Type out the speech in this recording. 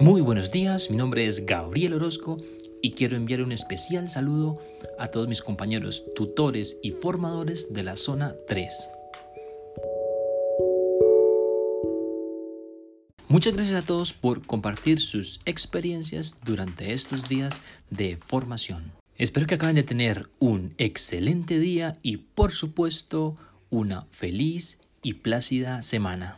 Muy buenos días, mi nombre es Gabriel Orozco y quiero enviar un especial saludo a todos mis compañeros tutores y formadores de la zona 3. Muchas gracias a todos por compartir sus experiencias durante estos días de formación. Espero que acaben de tener un excelente día y por supuesto una feliz y plácida semana.